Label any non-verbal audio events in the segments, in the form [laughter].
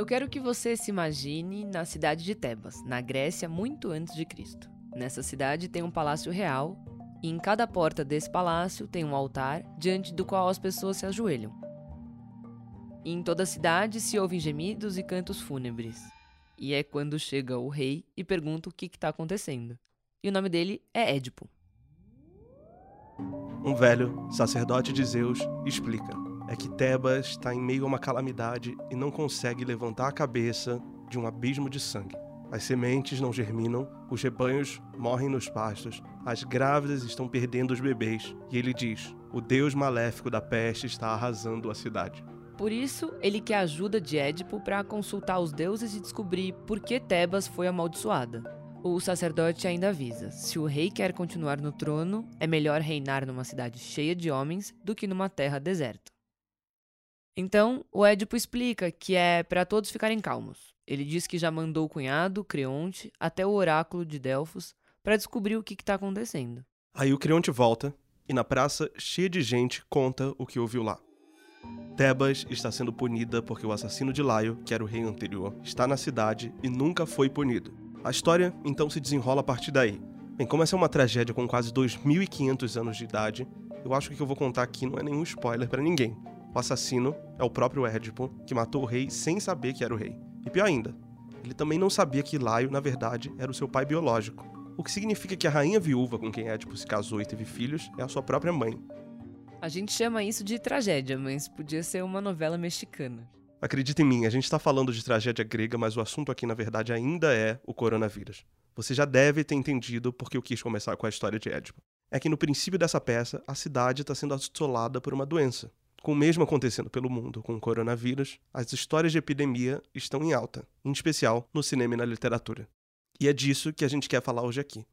Eu quero que você se imagine na cidade de Tebas, na Grécia, muito antes de Cristo. Nessa cidade tem um palácio real, e em cada porta desse palácio tem um altar diante do qual as pessoas se ajoelham. E em toda a cidade se ouvem gemidos e cantos fúnebres. E é quando chega o rei e pergunta o que está acontecendo. E o nome dele é Édipo. Um velho, sacerdote de Zeus, explica: é que Tebas está em meio a uma calamidade e não consegue levantar a cabeça de um abismo de sangue. As sementes não germinam, os rebanhos morrem nos pastos, as grávidas estão perdendo os bebês. E ele diz: o deus maléfico da peste está arrasando a cidade. Por isso, ele quer ajuda de Édipo para consultar os deuses e descobrir por que Tebas foi amaldiçoada. O sacerdote ainda avisa: se o rei quer continuar no trono, é melhor reinar numa cidade cheia de homens do que numa terra deserta. Então, o Édipo explica que é para todos ficarem calmos. Ele diz que já mandou o cunhado, Creonte, até o oráculo de Delfos para descobrir o que está acontecendo. Aí o Creonte volta e, na praça cheia de gente, conta o que ouviu lá. Tebas está sendo punida porque o assassino de Laio, que era o rei anterior, está na cidade e nunca foi punido. A história então se desenrola a partir daí. Bem, como essa é uma tragédia com quase 2.500 anos de idade, eu acho que o que eu vou contar aqui não é nenhum spoiler para ninguém. O assassino é o próprio Édipo, que matou o rei sem saber que era o rei. E pior ainda, ele também não sabia que Laio, na verdade, era o seu pai biológico. O que significa que a rainha viúva com quem Édipo se casou e teve filhos é a sua própria mãe. A gente chama isso de tragédia, mas podia ser uma novela mexicana. Acredita em mim, a gente está falando de tragédia grega, mas o assunto aqui, na verdade, ainda é o coronavírus. Você já deve ter entendido porque eu quis começar com a história de Édipo. É que no princípio dessa peça, a cidade está sendo assolada por uma doença. Com o mesmo acontecendo pelo mundo com o coronavírus, as histórias de epidemia estão em alta, em especial no cinema e na literatura. E é disso que a gente quer falar hoje aqui.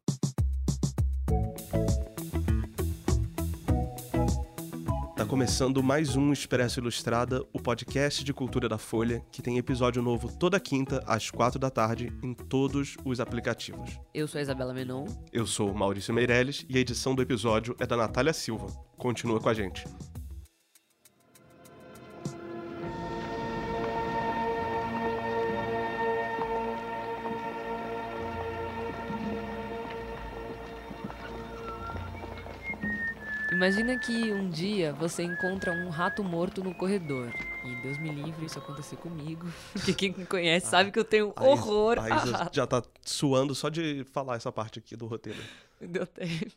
começando mais um Expresso Ilustrada, o podcast de cultura da Folha, que tem episódio novo toda quinta, às quatro da tarde, em todos os aplicativos. Eu sou a Isabela Menon. Eu sou o Maurício Meirelles e a edição do episódio é da Natália Silva. Continua com a gente. Imagina que um dia você encontra um rato morto no corredor. E Deus me livre isso acontecer comigo. [laughs] Porque quem me conhece sabe que eu tenho a horror. A Isa, a Isa já tá suando só de falar essa parte aqui do roteiro. Deu tempo.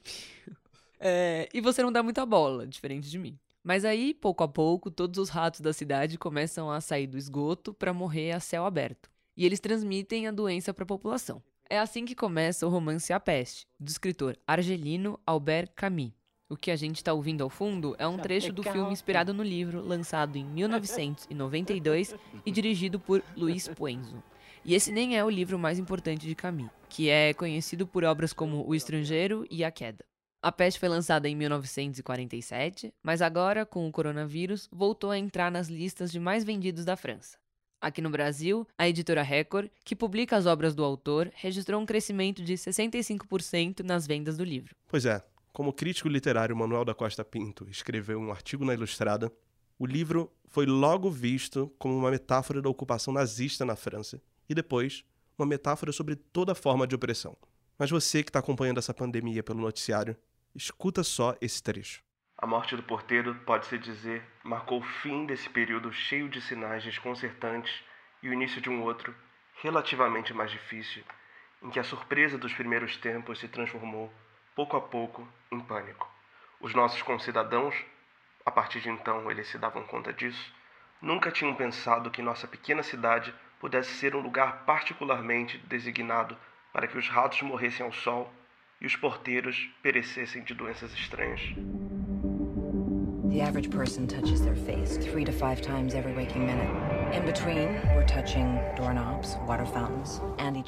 É, e você não dá muita bola, diferente de mim. Mas aí, pouco a pouco, todos os ratos da cidade começam a sair do esgoto para morrer a céu aberto. E eles transmitem a doença para a população. É assim que começa o romance A Peste, do escritor argelino Albert Camus. O que a gente está ouvindo ao fundo é um trecho do filme inspirado no livro, lançado em 1992 [laughs] e dirigido por Luiz Puenzo. E esse nem é o livro mais importante de Camus, que é conhecido por obras como O Estrangeiro e A Queda. A Peste foi lançada em 1947, mas agora, com o coronavírus, voltou a entrar nas listas de mais vendidos da França. Aqui no Brasil, a editora Record, que publica as obras do autor, registrou um crescimento de 65% nas vendas do livro. Pois é, como crítico literário Manuel da Costa Pinto escreveu um artigo na Ilustrada, o livro foi logo visto como uma metáfora da ocupação nazista na França e depois uma metáfora sobre toda forma de opressão. Mas você que está acompanhando essa pandemia pelo noticiário, escuta só esse trecho. A morte do porteiro, pode-se dizer, marcou o fim desse período cheio de sinais desconcertantes e o início de um outro, relativamente mais difícil, em que a surpresa dos primeiros tempos se transformou pouco a pouco, em pânico. Os nossos concidadãos, a partir de então eles se davam conta disso, nunca tinham pensado que nossa pequena cidade pudesse ser um lugar particularmente designado para que os ratos morressem ao sol e os porteiros perecessem de doenças estranhas. The average person touches their face three to five times every waking minute.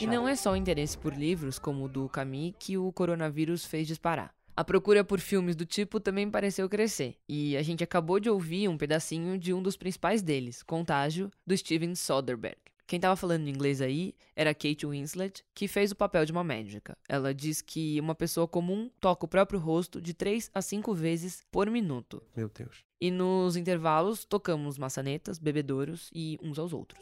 E não é só o interesse por livros como o do Camus que o coronavírus fez disparar. A procura por filmes do tipo também pareceu crescer, e a gente acabou de ouvir um pedacinho de um dos principais deles, Contágio, do Steven Soderbergh. Quem tava falando em inglês aí era Kate Winslet, que fez o papel de uma médica. Ela diz que uma pessoa comum toca o próprio rosto de 3 a 5 vezes por minuto. Meu Deus. E nos intervalos tocamos maçanetas, bebedouros e uns aos outros.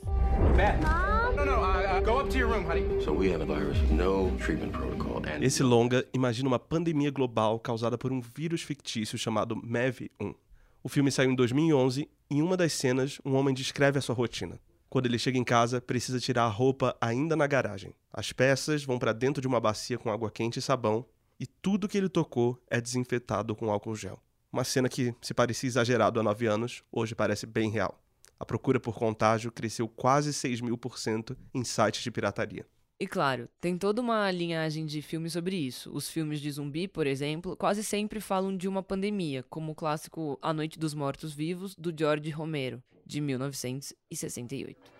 Esse longa imagina uma pandemia global causada por um vírus fictício chamado MEV-1. O filme saiu em 2011 e em uma das cenas um homem descreve a sua rotina. Quando ele chega em casa, precisa tirar a roupa ainda na garagem. As peças vão para dentro de uma bacia com água quente e sabão, e tudo que ele tocou é desinfetado com álcool gel. Uma cena que, se parecia exagerado há nove anos, hoje parece bem real. A procura por contágio cresceu quase 6 mil por cento em sites de pirataria. E claro, tem toda uma linhagem de filmes sobre isso. Os filmes de zumbi, por exemplo, quase sempre falam de uma pandemia, como o clássico A Noite dos Mortos Vivos, do George Romero, de 1968.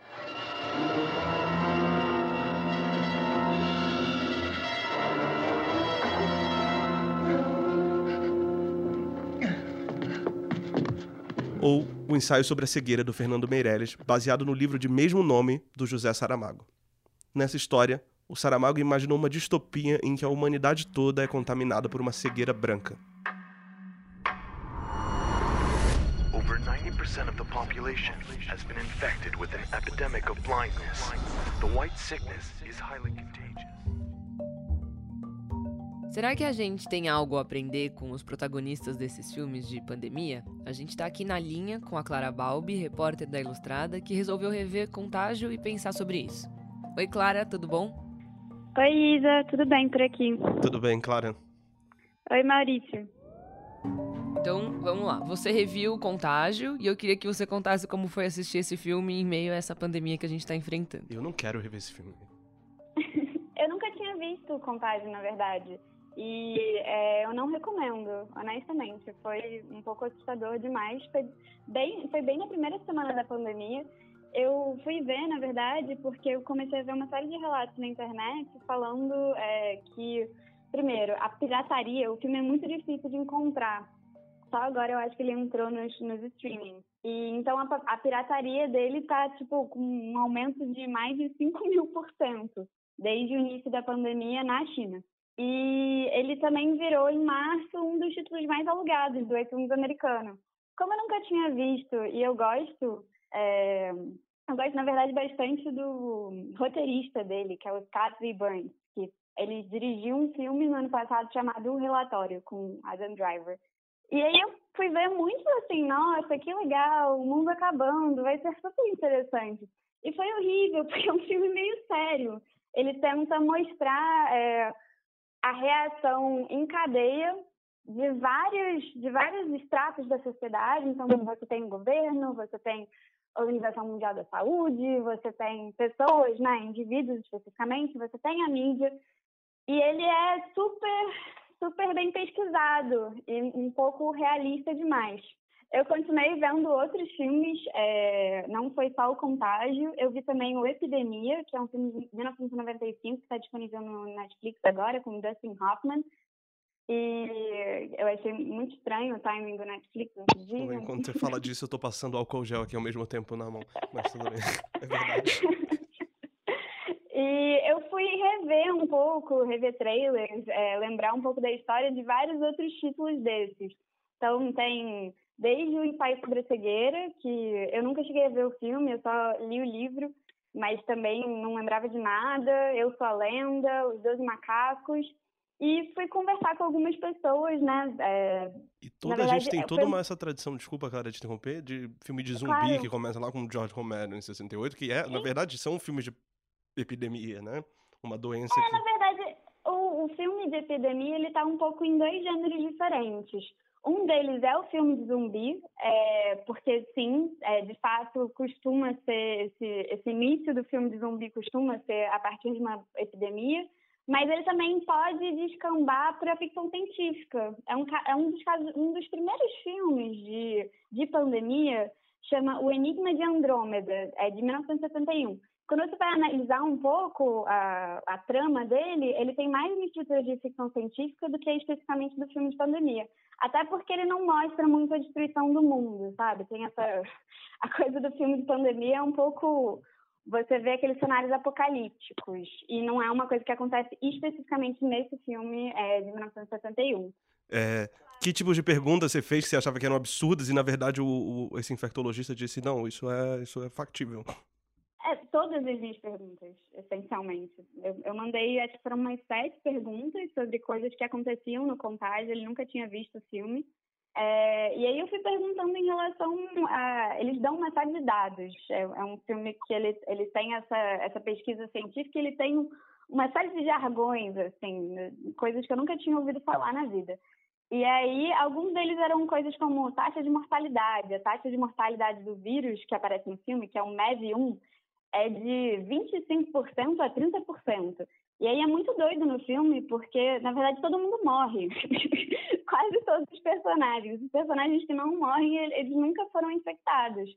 Ou o ensaio sobre a cegueira do Fernando Meirelles, baseado no livro de mesmo nome do José Saramago. Nessa história, o Saramago imaginou uma distopia em que a humanidade toda é contaminada por uma cegueira branca. 90% of the population has been infected with an epidemic of blindness. The white sickness is highly contagious. Será que a gente tem algo a aprender com os protagonistas desses filmes de pandemia? A gente tá aqui na linha com a Clara Balbi, repórter da Ilustrada, que resolveu rever Contágio e pensar sobre isso. Oi, Clara, tudo bom? Oi, Isa, tudo bem por aqui? Tudo bem, Clara. Oi, Maurício. Então, vamos lá. Você reviu Contágio e eu queria que você contasse como foi assistir esse filme em meio a essa pandemia que a gente tá enfrentando. Eu não quero rever esse filme. [laughs] eu nunca tinha visto Contágio, na verdade. E é, eu não recomendo, honestamente. Foi um pouco assustador demais. Foi bem, foi bem na primeira semana da pandemia. Eu fui ver, na verdade, porque eu comecei a ver uma série de relatos na internet falando é, que, primeiro, a pirataria, o filme é muito difícil de encontrar. Só agora eu acho que ele entrou nos, nos streaming. E então a, a pirataria dele tá, tipo, com um aumento de mais de 5 [laughs] mil por cento desde o início da pandemia na China. E ele também virou, em março, um dos títulos mais alugados do iTunes americano. Como eu nunca tinha visto e eu gosto, é, eu gosto, na verdade, bastante do roteirista dele, que é o Scott V. Burns, que ele dirigiu um filme no ano passado chamado O Relatório, com Adam Driver. E aí eu fui ver muito assim, nossa, que legal, o mundo acabando, vai ser super interessante. E foi horrível, [laughs] porque é um filme meio sério. Ele tenta mostrar é, a reação em cadeia de vários, de vários estratos da sociedade. Então, você tem o governo, você tem a Organização Mundial da Saúde, você tem pessoas, né, indivíduos especificamente, você tem a mídia. E ele é super, super bem pesquisado e um pouco realista demais. Eu continuei vendo outros filmes, é, não foi só o Contágio, eu vi também o Epidemia, que é um filme de 1995 que está disponível no Netflix agora, com Dustin Hoffman. E eu achei muito estranho o timing do Netflix dia. Enquanto você fala disso, eu tô passando álcool gel aqui ao mesmo tempo na mão. Mas tudo bem, [laughs] é verdade. [laughs] e rever um pouco, rever trailers, é, lembrar um pouco da história de vários outros títulos desses. Então tem desde o ensaio sobre a cegueira, que eu nunca cheguei a ver o filme, eu só li o livro, mas também não lembrava de nada. Eu sou a lenda, os Doze Macacos. E fui conversar com algumas pessoas, né? É, e toda verdade, a gente tem toda foi... uma, essa tradição, desculpa, cara, de interromper, de filme de zumbi claro. que começa lá com George Romero em 68, que é, Sim. na verdade, são filmes de epidemia, né? Uma doença é, que... na verdade, o, o filme de epidemia, ele tá um pouco em dois gêneros diferentes. Um deles é o filme de zumbi, é, porque sim, é, de fato costuma ser esse, esse início do filme de zumbi costuma ser a partir de uma epidemia, mas ele também pode descambar para a ficção científica. É um, é um dos casos, um dos primeiros filmes de, de pandemia chama O Enigma de Andrômeda, é de 1971. Quando você vai analisar um pouco a, a trama dele, ele tem mais estrutura de ficção científica do que especificamente do filme de pandemia. Até porque ele não mostra muito a destruição do mundo, sabe? Tem essa. [laughs] A coisa do filme de pandemia é um pouco você vê aqueles cenários apocalípticos. E não é uma coisa que acontece especificamente nesse filme é, de 1971. É, que tipo de pergunta você fez que você achava que eram absurdas e, na verdade, o, o esse infectologista disse, não, isso é, isso é factível? É, todas as minhas perguntas, essencialmente. Eu, eu mandei, acho que foram umas sete perguntas sobre coisas que aconteciam no Contágio, ele nunca tinha visto o filme. É, e aí eu fui perguntando em relação a... Eles dão uma série de dados. É, é um filme que ele, ele tem essa, essa pesquisa científica ele tem uma série de jargões, assim, coisas que eu nunca tinha ouvido falar na vida. E aí, alguns deles eram coisas como taxa de mortalidade. A taxa de mortalidade do vírus que aparece no filme, que é o MEV1, é de 25% a 30%. E aí é muito doido no filme, porque, na verdade, todo mundo morre. [laughs] Quase todos os personagens. Os personagens que não morrem, eles nunca foram infectados.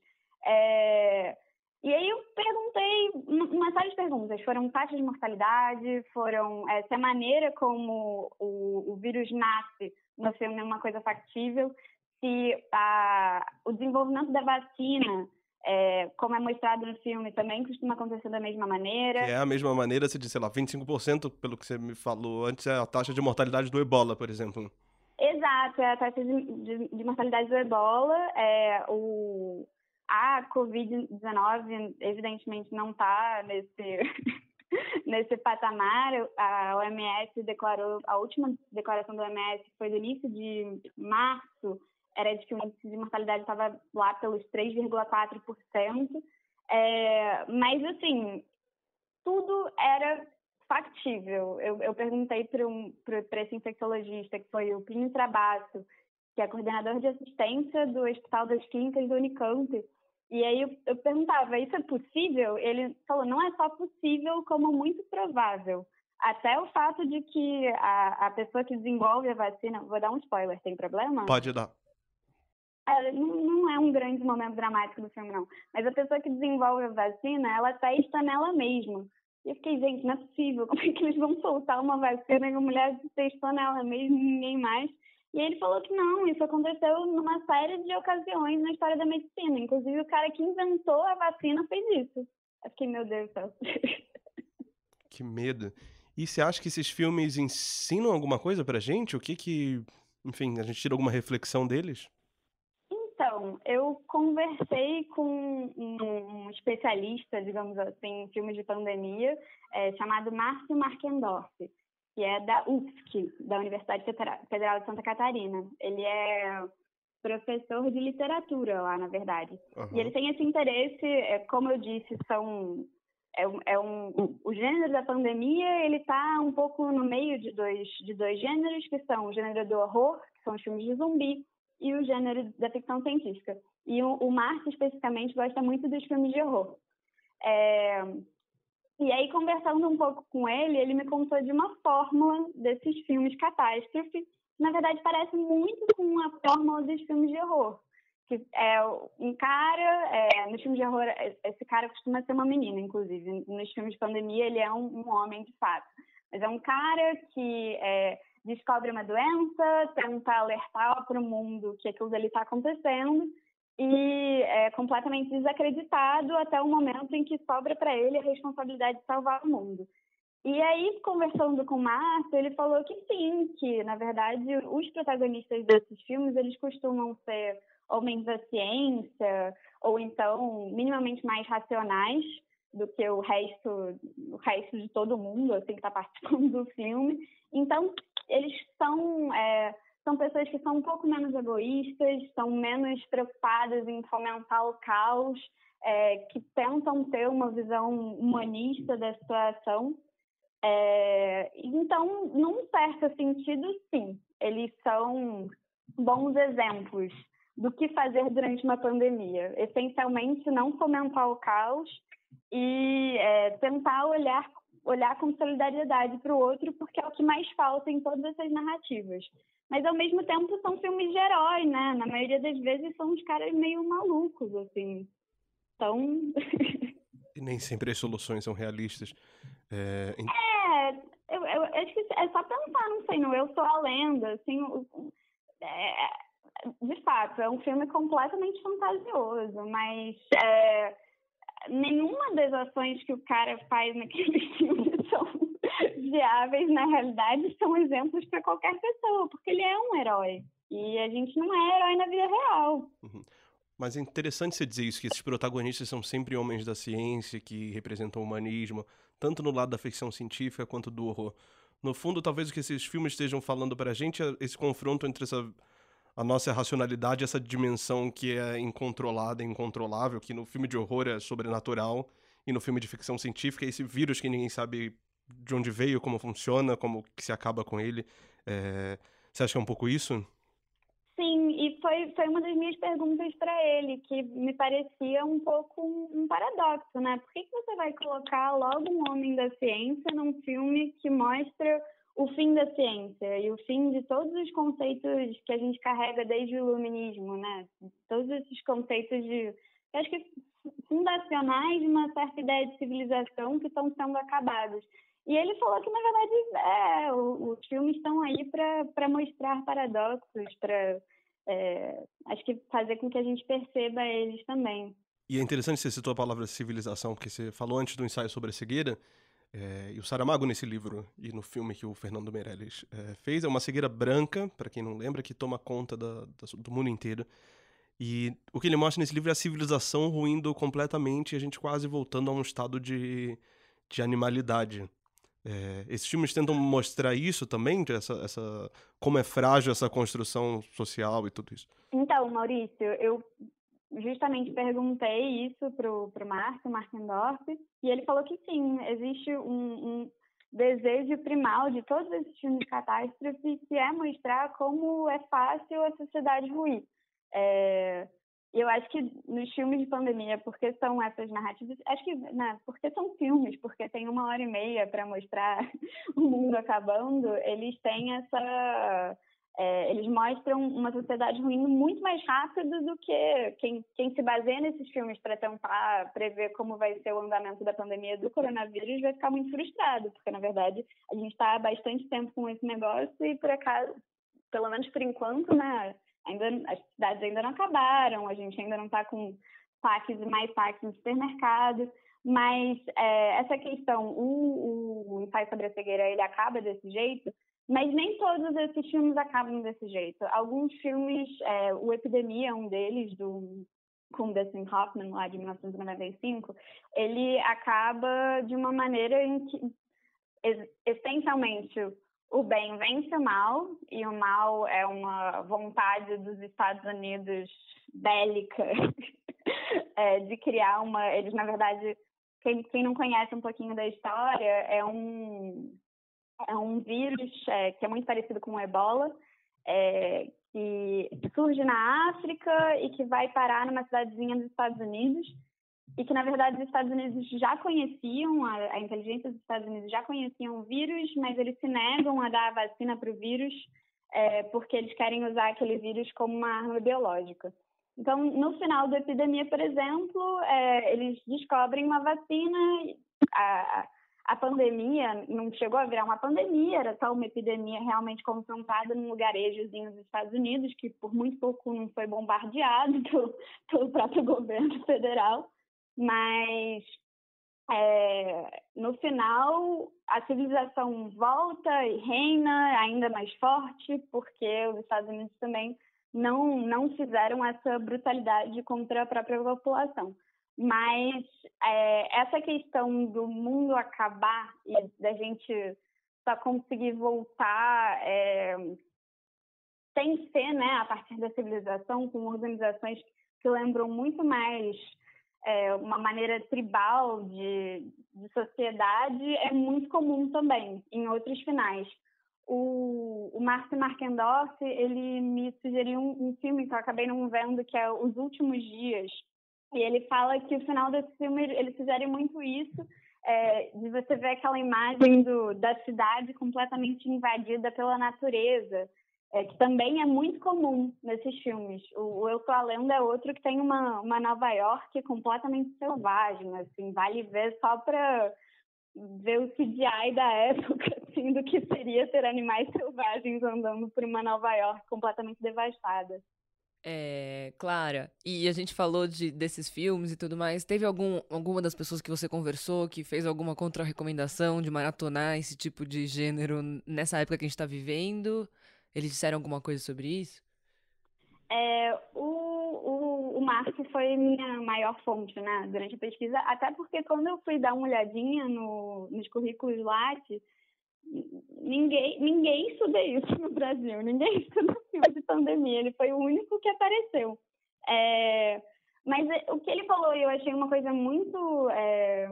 É... E aí eu perguntei uma série de perguntas. Foram taxas de mortalidade, foram é, se a maneira como o, o vírus nasce no filme é uma coisa factível, se a, o desenvolvimento da vacina é, como é mostrado no filme, também costuma acontecer da mesma maneira. Que é a mesma maneira, você disse, sei lá, 25%, pelo que você me falou antes, é a taxa de mortalidade do ebola, por exemplo. Exato, é a taxa de, de, de mortalidade do ebola. É, o, a Covid-19, evidentemente, não está nesse, [laughs] nesse patamar. A OMS declarou, a última declaração da OMS foi do início de março, era de que o índice de mortalidade estava lá pelos 3,4%. É, mas, assim, tudo era factível. Eu, eu perguntei para um, esse infectologista, que foi o Plínio Trabasso, que é coordenador de assistência do Hospital das Clínicas do Unicamp, e aí eu, eu perguntava, isso é possível? Ele falou, não é só possível, como muito provável. Até o fato de que a, a pessoa que desenvolve a vacina, vou dar um spoiler, tem problema? Pode dar. É, não é um grande momento dramático do filme, não. Mas a pessoa que desenvolve a vacina, ela testa nela mesma. E eu fiquei, gente, não é possível. [laughs] Como é que eles vão soltar uma vacina e a mulher testou nela mesma e ninguém mais? E ele falou que não, isso aconteceu numa série de ocasiões na história da medicina. Inclusive, o cara que inventou a vacina fez isso. Eu fiquei, meu Deus do céu. [laughs] Que medo. E você acha que esses filmes ensinam alguma coisa pra gente? O que que, enfim, a gente tira alguma reflexão deles? Então, eu conversei com um especialista, digamos assim, em filmes de pandemia, é, chamado Márcio Markendorf, que é da UFSC, da Universidade Federal de Santa Catarina. Ele é professor de literatura lá, na verdade. Uhum. E ele tem esse interesse, é, como eu disse, são é, um, é um, o gênero da pandemia ele está um pouco no meio de dois de dois gêneros que são o gênero do horror que são os filmes de zumbi e o gênero da ficção científica. E o, o Márcio, especificamente, gosta muito dos filmes de horror. É... E aí, conversando um pouco com ele, ele me contou de uma fórmula desses filmes catástrofe. Na verdade, parece muito com a fórmula dos filmes de horror. Que é um cara, é, nos filmes de horror, esse cara costuma ser uma menina, inclusive. Nos filmes de pandemia, ele é um, um homem de fato. Mas é um cara que é, descobre uma doença, tenta alertar para o mundo que aquilo ali está acontecendo e é completamente desacreditado até o momento em que sobra para ele a responsabilidade de salvar o mundo. E aí, conversando com o Márcio, ele falou que sim, que na verdade os protagonistas desses filmes eles costumam ser homens da ciência ou então minimamente mais racionais do que o resto, o resto de todo mundo, assim, que está [laughs] participando do filme. Então, eles são, é, são pessoas que são um pouco menos egoístas, são menos preocupadas em fomentar o caos, é, que tentam ter uma visão humanista da situação. É, então, num certo sentido, sim, eles são bons exemplos do que fazer durante uma pandemia. Essencialmente, não fomentar o caos e é, tentar olhar olhar com solidariedade para o outro, porque é o que mais falta em todas essas narrativas. Mas, ao mesmo tempo, são filmes de herói, né? Na maioria das vezes, são uns caras meio malucos, assim. Então... e nem sempre as soluções são realistas. É, é eu, eu, eu, acho que é só pensar, não sei, no Eu Sou a Lenda, assim... É, de fato, é um filme completamente fantasioso, mas... É, nenhuma das ações que o cara faz naquele [laughs] filme são viáveis na realidade, são exemplos para qualquer pessoa, porque ele é um herói. E a gente não é herói na vida real. Uhum. Mas é interessante você dizer isso, que esses protagonistas são sempre homens da ciência, que representam o humanismo, tanto no lado da ficção científica quanto do horror. No fundo, talvez o que esses filmes estejam falando para a gente é esse confronto entre essa, a nossa racionalidade, essa dimensão que é incontrolada, incontrolável, que no filme de horror é sobrenatural, e no filme de ficção científica é esse vírus que ninguém sabe de onde veio, como funciona, como que se acaba com ele. É... Você acha que é um pouco isso? Sim, e foi, foi uma das minhas perguntas para ele, que me parecia um pouco um, um paradoxo, né? Por que, que você vai colocar logo um homem da ciência num filme que mostra o fim da ciência e o fim de todos os conceitos que a gente carrega desde o iluminismo, né? Todos esses conceitos de, acho que fundacionais de uma certa ideia de civilização que estão sendo acabados. E ele falou que, na verdade, é, os filmes estão aí para mostrar paradoxos, para, é, acho que fazer com que a gente perceba eles também. E é interessante você citou a palavra civilização, porque você falou antes do ensaio sobre a cegueira, é, e o Saramago nesse livro e no filme que o Fernando Meirelles é, fez é uma cegueira branca, para quem não lembra, que toma conta da, da, do mundo inteiro. E o que ele mostra nesse livro é a civilização ruindo completamente e a gente quase voltando a um estado de, de animalidade. É, esses filmes tentam mostrar isso também, essa, essa, como é frágil essa construção social e tudo isso. Então, Maurício, eu justamente perguntei isso pro, pro Márcio, Markendorf, e ele falou que sim, existe um, um desejo primal de todos esses filmes de catástrofe, que é mostrar como é fácil a sociedade ruir. É, eu acho que nos filmes de pandemia, porque são essas narrativas, acho que né, porque são filmes, porque tem uma hora e meia para mostrar [laughs] o mundo acabando, eles têm essa. É, eles mostram uma sociedade ruindo muito mais rápido do que quem, quem se baseia nesses filmes para tentar prever como vai ser o andamento da pandemia do coronavírus vai ficar muito frustrado, porque na verdade a gente está há bastante tempo com esse negócio e por acaso, pelo menos por enquanto, né, ainda as cidades ainda não acabaram, a gente ainda não está com saques e mais saques no supermercado, mas é, essa questão, o, o ensaio sobre a cegueira, ele acaba desse jeito, mas nem todos esses filmes acabam desse jeito. Alguns filmes, é, o Epidemia um deles, do com Dustin Hoffman, lá de 1995, ele acaba de uma maneira em que, essencialmente, o bem vence o mal, e o mal é uma vontade dos Estados Unidos bélica [laughs] é, de criar uma. Eles, na verdade, quem, quem, não conhece um pouquinho da história, é um, é um vírus é, que é muito parecido com o ebola, é, que surge na África e que vai parar numa cidadezinha dos Estados Unidos e que, na verdade, os Estados Unidos já conheciam, a, a, inteligência dos Estados Unidos já conheciam o vírus, mas eles se negam a dar a vacina para o vírus é, porque eles querem usar aquele vírus como uma arma biológica. Então, no final da epidemia, por exemplo, é, eles descobrem uma vacina, a, a pandemia não chegou a virar uma pandemia, era só uma epidemia realmente concentrada num lugarejozinho dos Estados Unidos, que por muito pouco não foi bombardeado [laughs] pelo, pelo próprio governo federal mas é, no final a civilização volta e reina ainda mais forte, porque os Estados Unidos também não, não fizeram essa brutalidade contra a própria população. Mas é, essa questão do mundo acabar e da gente só conseguir voltar é, sem ser né, a partir da civilização, com organizações que lembram muito mais é, uma maneira tribal de, de sociedade é muito comum também em outros finais. O, o Márcio Markendorf, ele me sugeriu um, um, filme que eu acabei não vendo, que é Os Últimos Dias. E ele fala que o final desse filme, eles fizeram muito isso, é, de você ver aquela imagem do, da cidade completamente invadida pela natureza, é, que também é muito comum nesses filmes. O, o Eu Tô a Lenda é outro que tem uma, uma Nova York completamente selvagem, assim, vale ver só para ver o CGI da época, [laughs] assim, do que seria ter animais selvagens andando por uma Nova York completamente devastada. É, Clara, e a gente falou de, desses filmes e tudo mais. Teve algum, alguma das pessoas que você conversou que fez alguma contra-recomendação de maratonar esse tipo de gênero nessa época que a gente tá vivendo? Eles disseram alguma coisa sobre isso? É, o, o, o Mark foi minha maior fonte, né, durante a pesquisa, até porque quando eu fui dar uma olhadinha no, nos currículos Lattes, ninguém, ninguém estuda isso no Brasil, ninguém [laughs] estuda filme de pandemia, ele foi o único que apareceu. É, mas o que ele falou, eu achei uma coisa muito, é,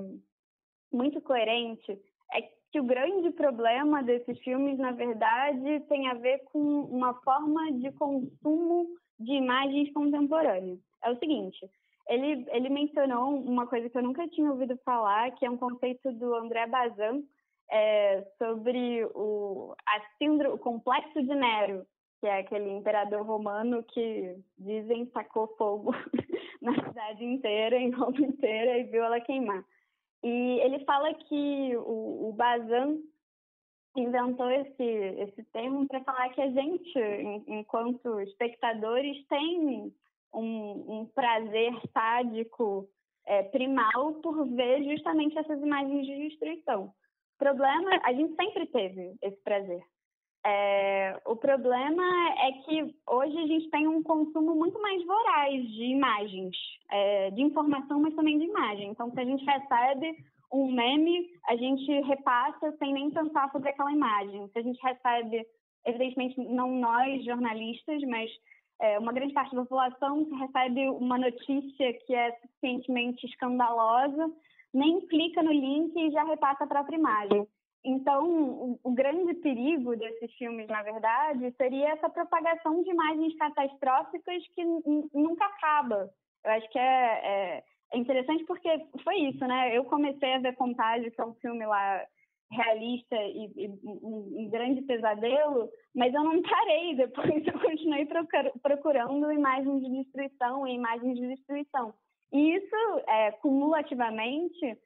muito coerente, é que o grande problema desses filmes, na verdade, tem a ver com uma forma de consumo de imagens contemporâneas. É o seguinte, ele, ele mencionou uma coisa que eu nunca tinha ouvido falar, que é um conceito do André Bazin, é, sobre o, a síndrome, o complexo de Nero, que é aquele imperador romano que dizem tacou fogo [laughs] na cidade inteira, em Roma inteira, e viu ela queimar. E ele fala que o, o Bazan inventou esse, esse termo para falar que a gente, enquanto espectadores, tem um, um prazer sádico é, primal por ver justamente essas imagens de destruição problema, a gente sempre teve esse prazer. É, o problema é que hoje a gente tem um consumo muito mais voraz de imagens, é, de informação, mas também de imagem. Então, se a gente recebe um meme, a gente repassa sem nem pensar sobre aquela imagem. Se a gente recebe, evidentemente, não nós jornalistas, mas é, uma grande parte da população, se recebe uma notícia que é suficientemente escandalosa, nem clica no link e já repassa a própria imagem. Então, o, grande perigo desses filmes, na verdade, seria essa propagação de imagens catastróficas que nunca acaba. Eu acho que é, é, é, interessante porque foi isso, né? Eu comecei a ver Contágio, que é um filme lá realista e, e um, um, grande pesadelo, mas eu não parei. Depois [laughs] eu continuei procurando imagens de destruição e imagens de destruição. E isso, é, cumulativamente,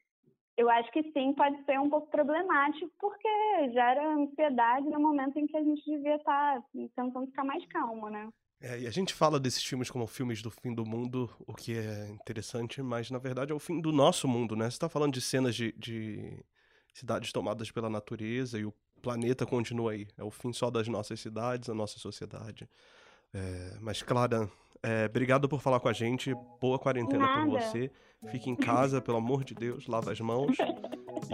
eu acho que sim, pode ser um pouco problemático, porque gera ansiedade no momento em que a gente devia estar tá tentando ficar mais calmo, né? É, e a gente fala desses filmes como filmes do fim do mundo, o que é interessante, mas na verdade é o fim do nosso mundo, né? Você está falando de cenas de, de cidades tomadas pela natureza e o planeta continua aí. É o fim só das nossas cidades, a nossa sociedade. É, mas, Clara, é, obrigado por falar com a gente. Boa quarentena para você. Fique em casa, pelo amor de Deus, lava as mãos.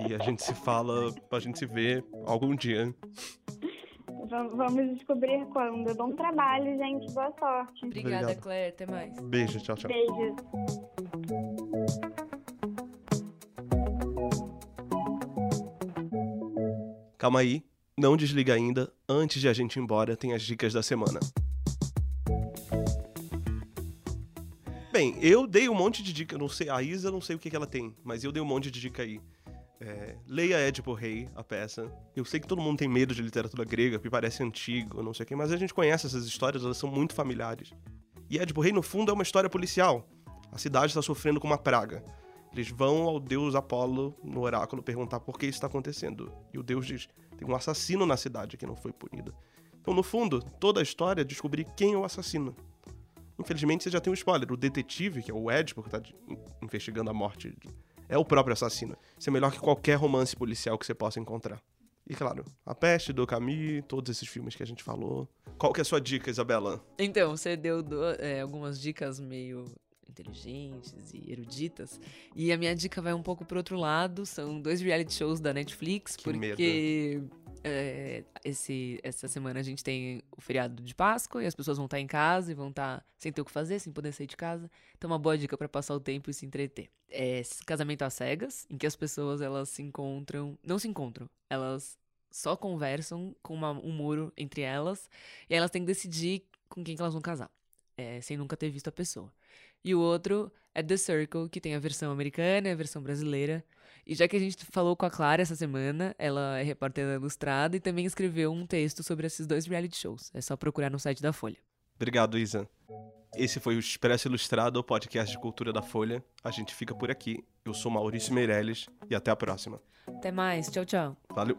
E a gente se fala, a gente se vê algum dia. Vamos descobrir quando. Bom trabalho, gente. Boa sorte. Obrigada, Obrigado. Claire. Até mais. Beijo, tchau, tchau. Beijo. Calma aí, não desliga ainda. Antes de a gente ir embora, tem as dicas da semana. Bem, eu dei um monte de dica, não sei, a Isa não sei o que, que ela tem, mas eu dei um monte de dica aí. É, leia Édipo Rei, a peça. Eu sei que todo mundo tem medo de literatura grega, porque parece antigo, não sei o que, mas a gente conhece essas histórias, elas são muito familiares. E Édipo Rei, no fundo, é uma história policial. A cidade está sofrendo com uma praga. Eles vão ao deus Apolo, no oráculo, perguntar por que isso está acontecendo. E o deus diz: tem um assassino na cidade que não foi punido. Então, no fundo, toda a história é descobrir quem é o assassino. Infelizmente, você já tem um spoiler. O detetive, que é o Ed, porque tá investigando a morte, é o próprio assassino. Isso é melhor que qualquer romance policial que você possa encontrar. E claro, A Peste, do Camus, todos esses filmes que a gente falou. Qual que é a sua dica, Isabela? Então, você deu é, algumas dicas meio inteligentes e eruditas. E a minha dica vai um pouco pro outro lado. São dois reality shows da Netflix, que porque medo. É, esse, essa semana a gente tem o feriado de Páscoa e as pessoas vão estar em casa e vão estar sem ter o que fazer, sem poder sair de casa. Então, uma boa dica para passar o tempo e se entreter. É Casamento às Cegas, em que as pessoas elas se encontram. Não se encontram, elas só conversam com uma, um muro entre elas e elas têm que decidir com quem que elas vão casar, é, sem nunca ter visto a pessoa. E o outro é The Circle, que tem a versão americana e a versão brasileira. E já que a gente falou com a Clara essa semana, ela é repórter ilustrada e também escreveu um texto sobre esses dois reality shows. É só procurar no site da Folha. Obrigado, Isa. Esse foi o Expresso Ilustrado, o podcast de cultura da Folha. A gente fica por aqui. Eu sou Maurício Meirelles e até a próxima. Até mais. Tchau, tchau. Valeu.